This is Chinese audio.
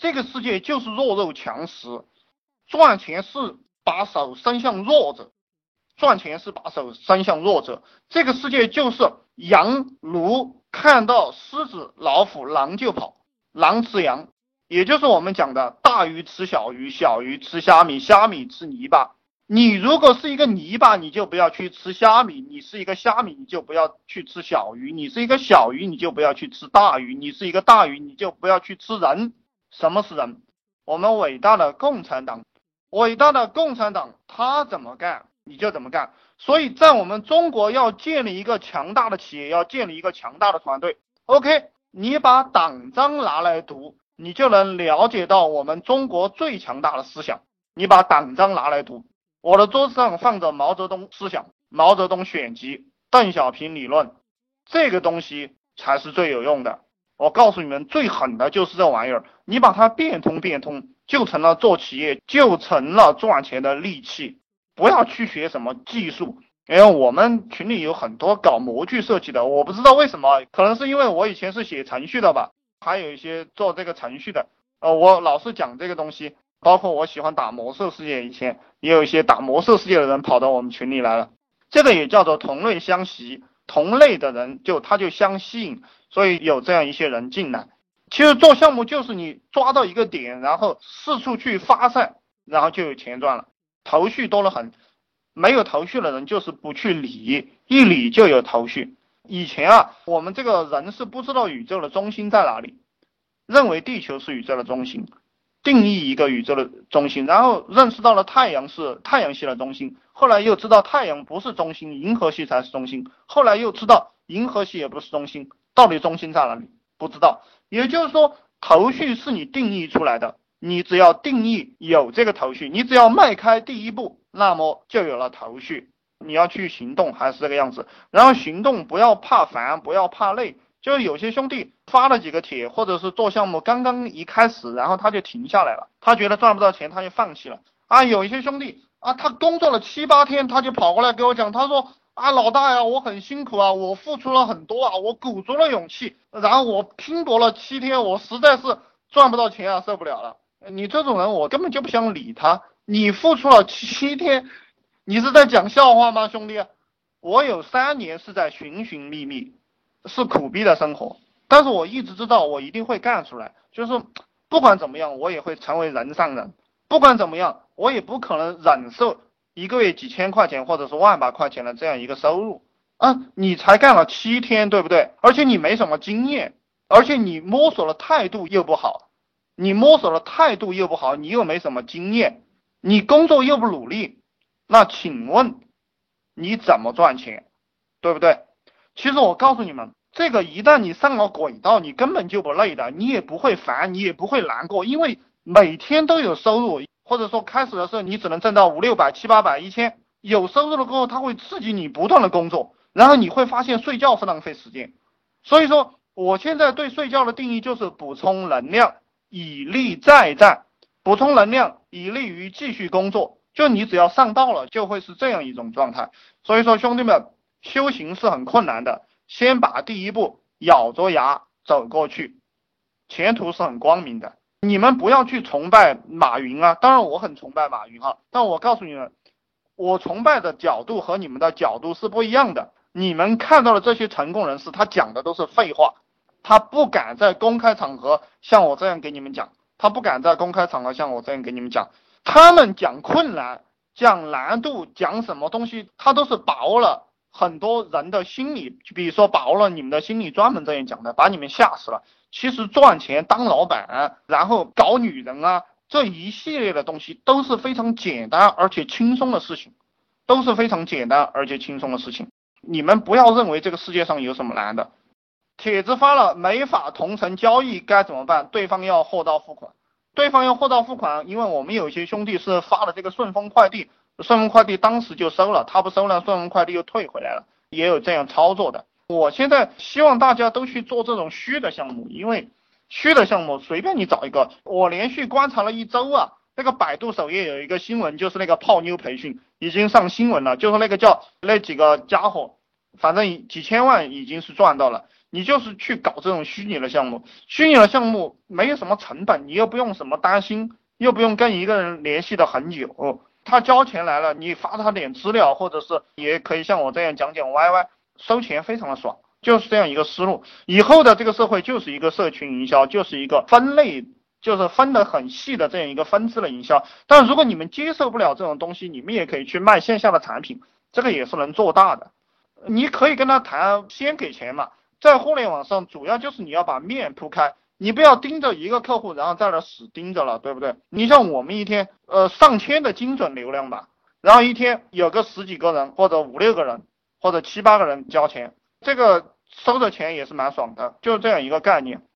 这个世界就是弱肉强食，赚钱是把手伸向弱者，赚钱是把手伸向弱者。这个世界就是羊奴看到狮子、老虎、狼就跑，狼吃羊，也就是我们讲的大鱼吃小鱼，小鱼吃虾米，虾米吃泥巴。你如果是一个泥巴，你就不要去吃虾米；你是一个虾米，你就不要去吃小鱼；你是一个小鱼，你就不要去吃大鱼；你是一个大鱼，你就不要去吃人。什么是人？我们伟大的共产党，伟大的共产党，他怎么干你就怎么干。所以在我们中国要建立一个强大的企业，要建立一个强大的团队。OK，你把党章拿来读，你就能了解到我们中国最强大的思想。你把党章拿来读。我的桌子上放着毛泽东思想、毛泽东选集、邓小平理论，这个东西才是最有用的。我告诉你们，最狠的就是这玩意儿，你把它变通变通，就成了做企业，就成了赚钱的利器。不要去学什么技术，因为我们群里有很多搞模具设计的，我不知道为什么，可能是因为我以前是写程序的吧，还有一些做这个程序的，呃，我老是讲这个东西。包括我喜欢打魔兽世界，以前也有一些打魔兽世界的人跑到我们群里来了，这个也叫做同类相吸，同类的人就他就相吸引，所以有这样一些人进来。其实做项目就是你抓到一个点，然后四处去发散，然后就有钱赚了，头绪多了很。没有头绪的人就是不去理，一理就有头绪。以前啊，我们这个人是不知道宇宙的中心在哪里，认为地球是宇宙的中心。定义一个宇宙的中心，然后认识到了太阳是太阳系的中心，后来又知道太阳不是中心，银河系才是中心，后来又知道银河系也不是中心，到底中心在哪里？不知道。也就是说，头绪是你定义出来的，你只要定义有这个头绪，你只要迈开第一步，那么就有了头绪。你要去行动，还是这个样子。然后行动不要怕烦，不要怕累。就有些兄弟发了几个帖，或者是做项目刚刚一开始，然后他就停下来了，他觉得赚不到钱，他就放弃了啊。有一些兄弟啊，他工作了七八天，他就跑过来给我讲，他说啊，老大呀，我很辛苦啊，我付出了很多啊，我鼓足了勇气，然后我拼搏了七天，我实在是赚不到钱啊，受不了了。你这种人，我根本就不想理他。你付出了七天，你是在讲笑话吗，兄弟？我有三年是在寻寻觅觅。是苦逼的生活，但是我一直知道我一定会干出来，就是不管怎么样，我也会成为人上人。不管怎么样，我也不可能忍受一个月几千块钱或者是万把块钱的这样一个收入啊！你才干了七天，对不对？而且你没什么经验，而且你摸索的态度又不好，你摸索的态度又不好，你又没什么经验，你工作又不努力，那请问你怎么赚钱，对不对？其实我告诉你们，这个一旦你上了轨道，你根本就不累的，你也不会烦，你也不会难过，因为每天都有收入，或者说开始的时候你只能挣到五六百、七八百、一千，有收入了过后，它会刺激你不断的工作，然后你会发现睡觉是浪费时间。所以说，我现在对睡觉的定义就是补充能量，以利再战，补充能量以利于继续工作。就你只要上道了，就会是这样一种状态。所以说，兄弟们。修行是很困难的，先把第一步咬着牙走过去，前途是很光明的。你们不要去崇拜马云啊，当然我很崇拜马云哈，但我告诉你们，我崇拜的角度和你们的角度是不一样的。你们看到的这些成功人士，他讲的都是废话，他不敢在公开场合像我这样给你们讲，他不敢在公开场合像我这样给你们讲，他们讲困难、讲难度、讲什么东西，他都是把握了。很多人的心理，就比如说把握了你们的心理，专门这样讲的，把你们吓死了。其实赚钱、当老板，然后搞女人啊，这一系列的东西都是非常简单而且轻松的事情，都是非常简单而且轻松的事情。你们不要认为这个世界上有什么难的。帖子发了没法同城交易该怎么办？对方要货到付款，对方要货到付款，因为我们有些兄弟是发了这个顺丰快递。顺丰快递当时就收了，他不收了，顺丰快递又退回来了，也有这样操作的。我现在希望大家都去做这种虚的项目，因为虚的项目随便你找一个。我连续观察了一周啊，那个百度首页有一个新闻，就是那个泡妞培训已经上新闻了，就是那个叫那几个家伙，反正几千万已经是赚到了。你就是去搞这种虚拟的项目，虚拟的项目没有什么成本，你又不用什么担心，又不用跟一个人联系的很久，他交钱来了，你发他点资料，或者是也可以像我这样讲讲 YY，收钱非常的爽，就是这样一个思路。以后的这个社会就是一个社群营销，就是一个分类。就是分得很细的这样一个分支的营销，但如果你们接受不了这种东西，你们也可以去卖线下的产品，这个也是能做大的。你可以跟他谈，先给钱嘛。在互联网上，主要就是你要把面铺开，你不要盯着一个客户，然后在那死盯着了，对不对？你像我们一天，呃，上千的精准流量吧，然后一天有个十几个人，或者五六个人，或者七八个人交钱，这个收的钱也是蛮爽的，就是这样一个概念。